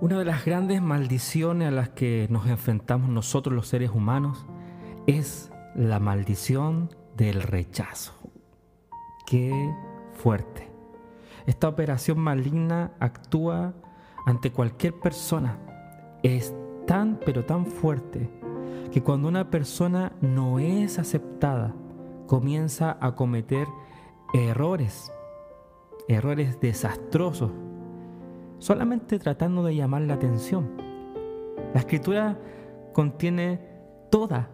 Una de las grandes maldiciones a las que nos enfrentamos nosotros los seres humanos es la maldición del rechazo. Qué fuerte. Esta operación maligna actúa ante cualquier persona. Es tan pero tan fuerte que cuando una persona no es aceptada, comienza a cometer errores, errores desastrosos solamente tratando de llamar la atención. La escritura contiene toda,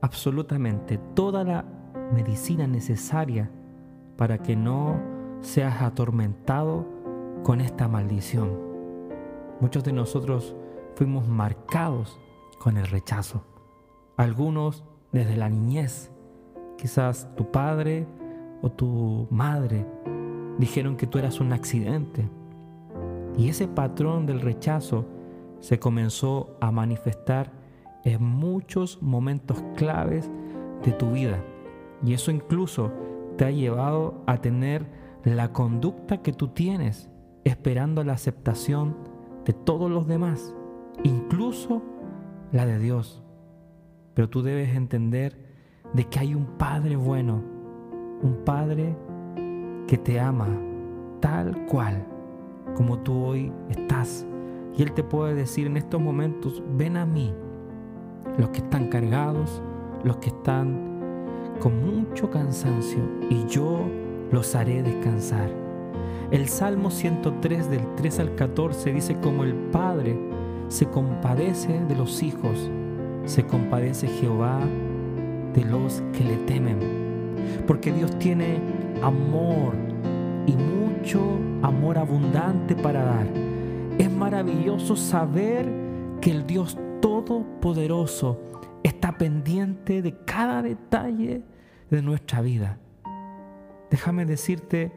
absolutamente toda la medicina necesaria para que no seas atormentado con esta maldición. Muchos de nosotros fuimos marcados con el rechazo. Algunos desde la niñez. Quizás tu padre o tu madre dijeron que tú eras un accidente, y ese patrón del rechazo se comenzó a manifestar en muchos momentos claves de tu vida. Y eso incluso te ha llevado a tener la conducta que tú tienes, esperando la aceptación de todos los demás, incluso la de Dios. Pero tú debes entender de que hay un Padre bueno, un Padre que te ama tal cual como tú hoy estás. Y Él te puede decir en estos momentos, ven a mí, los que están cargados, los que están con mucho cansancio, y yo los haré descansar. El Salmo 103 del 3 al 14 dice como el Padre se compadece de los hijos, se compadece Jehová de los que le temen. Porque Dios tiene amor y mucho amor abundante para dar. Es maravilloso saber que el Dios Todopoderoso está pendiente de cada detalle de nuestra vida. Déjame decirte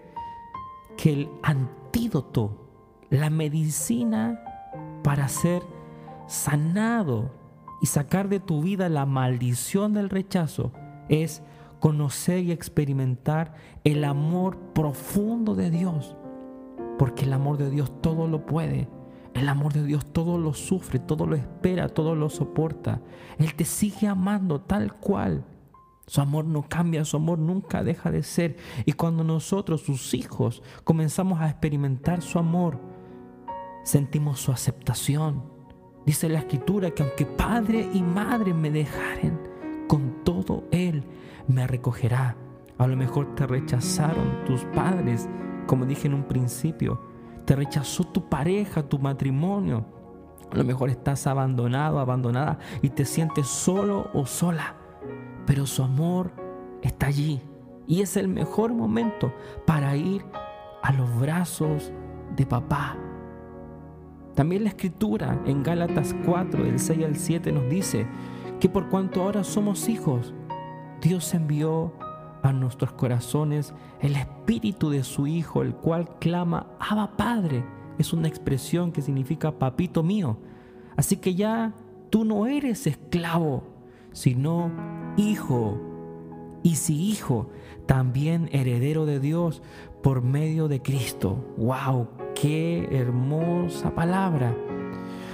que el antídoto, la medicina para ser sanado y sacar de tu vida la maldición del rechazo es conocer y experimentar el amor profundo de Dios. Porque el amor de Dios todo lo puede. El amor de Dios todo lo sufre, todo lo espera, todo lo soporta. Él te sigue amando tal cual. Su amor no cambia, su amor nunca deja de ser. Y cuando nosotros, sus hijos, comenzamos a experimentar su amor, sentimos su aceptación. Dice la escritura que aunque padre y madre me dejaren, con todo Él me recogerá. A lo mejor te rechazaron tus padres, como dije en un principio. Te rechazó tu pareja, tu matrimonio. A lo mejor estás abandonado, abandonada y te sientes solo o sola. Pero su amor está allí. Y es el mejor momento para ir a los brazos de papá. También la escritura en Gálatas 4, del 6 al 7 nos dice que por cuanto ahora somos hijos, Dios envió a nuestros corazones el espíritu de su Hijo, el cual clama, Abba Padre. Es una expresión que significa papito mío. Así que ya tú no eres esclavo, sino hijo. Y si hijo, también heredero de Dios por medio de Cristo. ¡Wow! ¡Qué hermosa palabra!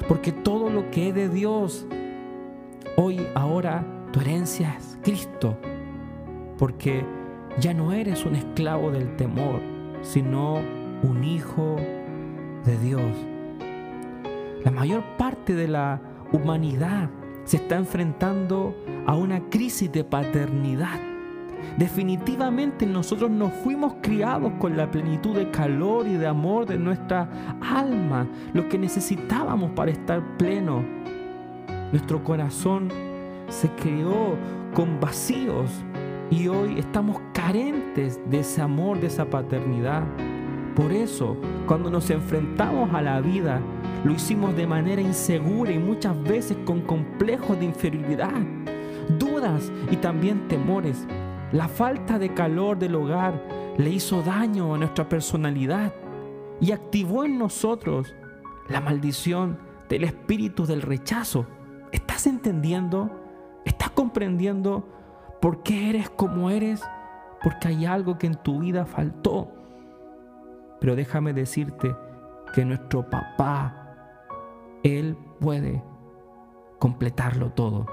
Porque todo lo que es de Dios, hoy, ahora, tu herencia es Cristo, porque ya no eres un esclavo del temor, sino un hijo de Dios. La mayor parte de la humanidad se está enfrentando a una crisis de paternidad. Definitivamente nosotros nos fuimos criados con la plenitud de calor y de amor de nuestra alma, lo que necesitábamos para estar pleno. Nuestro corazón se creó con vacíos y hoy estamos carentes de ese amor, de esa paternidad. Por eso, cuando nos enfrentamos a la vida, lo hicimos de manera insegura y muchas veces con complejos de inferioridad, dudas y también temores. La falta de calor del hogar le hizo daño a nuestra personalidad y activó en nosotros la maldición del espíritu del rechazo. ¿Estás entendiendo? ¿Estás comprendiendo por qué eres como eres? Porque hay algo que en tu vida faltó. Pero déjame decirte que nuestro papá Él puede completarlo todo.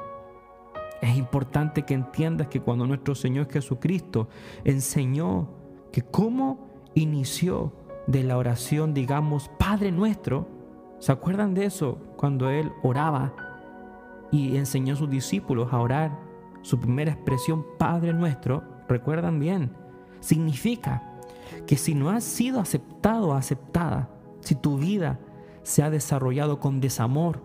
Es importante que entiendas que cuando nuestro Señor Jesucristo enseñó que cómo inició de la oración, digamos, Padre nuestro, ¿se acuerdan de eso? Cuando Él oraba y enseñó a sus discípulos a orar, su primera expresión, Padre nuestro, recuerdan bien, significa que si no has sido aceptado o aceptada, si tu vida se ha desarrollado con desamor,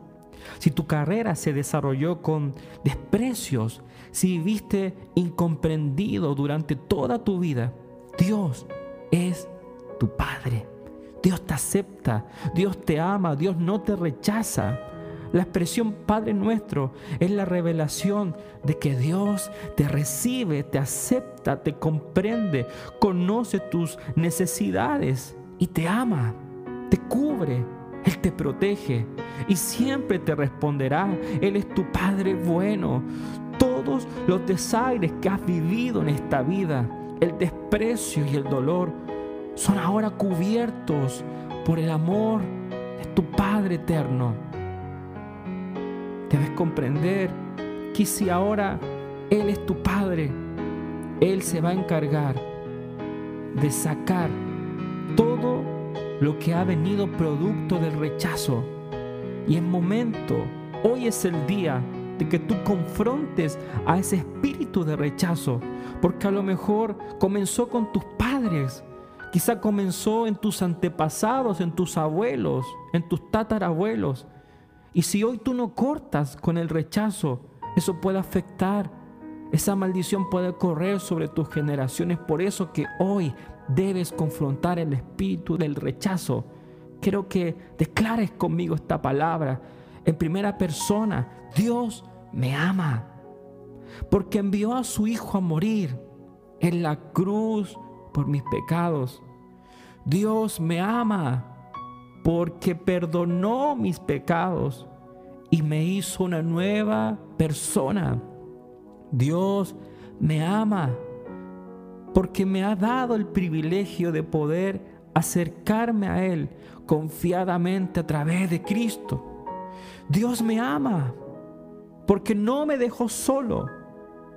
si tu carrera se desarrolló con desprecios, si viviste incomprendido durante toda tu vida, Dios es tu Padre. Dios te acepta, Dios te ama, Dios no te rechaza. La expresión Padre nuestro es la revelación de que Dios te recibe, te acepta, te comprende, conoce tus necesidades y te ama, te cubre, Él te protege y siempre te responderá. Él es tu Padre bueno. Todos los desaires que has vivido en esta vida, el desprecio y el dolor, son ahora cubiertos por el amor de tu Padre eterno Debes comprender que si ahora Él es tu Padre, Él se va a encargar de sacar todo lo que ha venido producto del rechazo. Y en momento, hoy es el día de que tú confrontes a ese espíritu de rechazo, porque a lo mejor comenzó con tus padres, quizá comenzó en tus antepasados, en tus abuelos, en tus tatarabuelos. Y si hoy tú no cortas con el rechazo, eso puede afectar. Esa maldición puede correr sobre tus generaciones. Por eso que hoy debes confrontar el espíritu del rechazo. Quiero que declares conmigo esta palabra en primera persona. Dios me ama. Porque envió a su Hijo a morir en la cruz por mis pecados. Dios me ama porque perdonó mis pecados y me hizo una nueva persona. Dios me ama porque me ha dado el privilegio de poder acercarme a Él confiadamente a través de Cristo. Dios me ama porque no me dejó solo,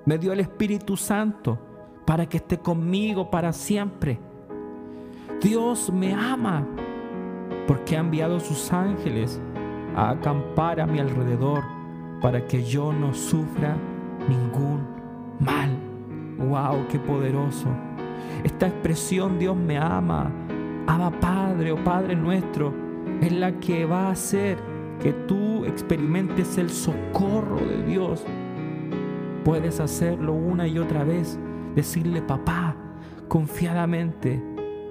me dio el Espíritu Santo para que esté conmigo para siempre. Dios me ama porque ha enviado sus ángeles a acampar a mi alrededor para que yo no sufra ningún mal. ¡Wow! ¡Qué poderoso! Esta expresión Dios me ama, ama Padre o Padre nuestro, es la que va a hacer que tú experimentes el socorro de Dios. Puedes hacerlo una y otra vez, decirle papá confiadamente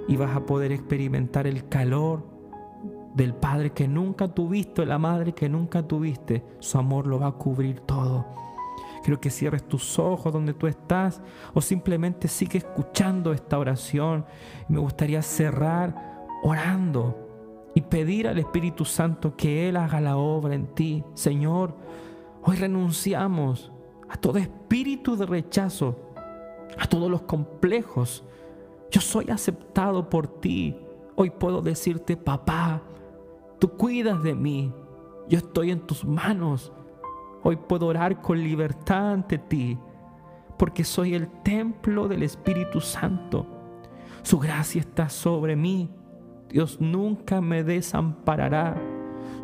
y vas a poder experimentar el calor del Padre que nunca tuviste, la Madre que nunca tuviste, su amor lo va a cubrir todo. Quiero que cierres tus ojos donde tú estás o simplemente sigue escuchando esta oración. Me gustaría cerrar orando y pedir al Espíritu Santo que Él haga la obra en ti. Señor, hoy renunciamos a todo espíritu de rechazo, a todos los complejos. Yo soy aceptado por ti. Hoy puedo decirte, papá, Tú cuidas de mí. Yo estoy en tus manos. Hoy puedo orar con libertad ante ti, porque soy el templo del Espíritu Santo. Su gracia está sobre mí. Dios nunca me desamparará.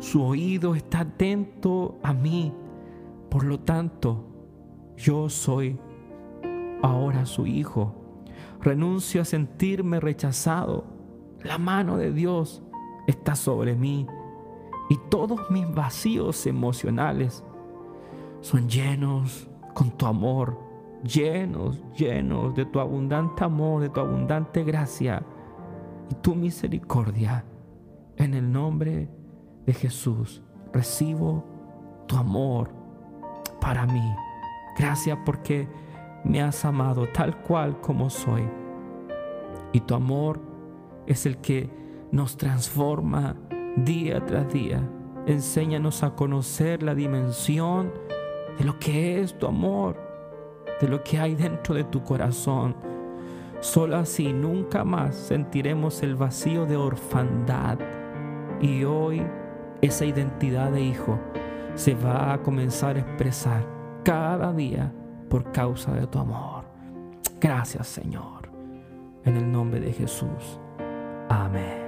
Su oído está atento a mí. Por lo tanto, yo soy ahora su hijo. Renuncio a sentirme rechazado. La mano de Dios está sobre mí y todos mis vacíos emocionales son llenos con tu amor, llenos, llenos de tu abundante amor, de tu abundante gracia y tu misericordia. En el nombre de Jesús recibo tu amor para mí. Gracias porque me has amado tal cual como soy. Y tu amor es el que nos transforma día tras día. Enséñanos a conocer la dimensión de lo que es tu amor, de lo que hay dentro de tu corazón. Solo así nunca más sentiremos el vacío de orfandad. Y hoy esa identidad de hijo se va a comenzar a expresar cada día por causa de tu amor. Gracias Señor. En el nombre de Jesús. Amén.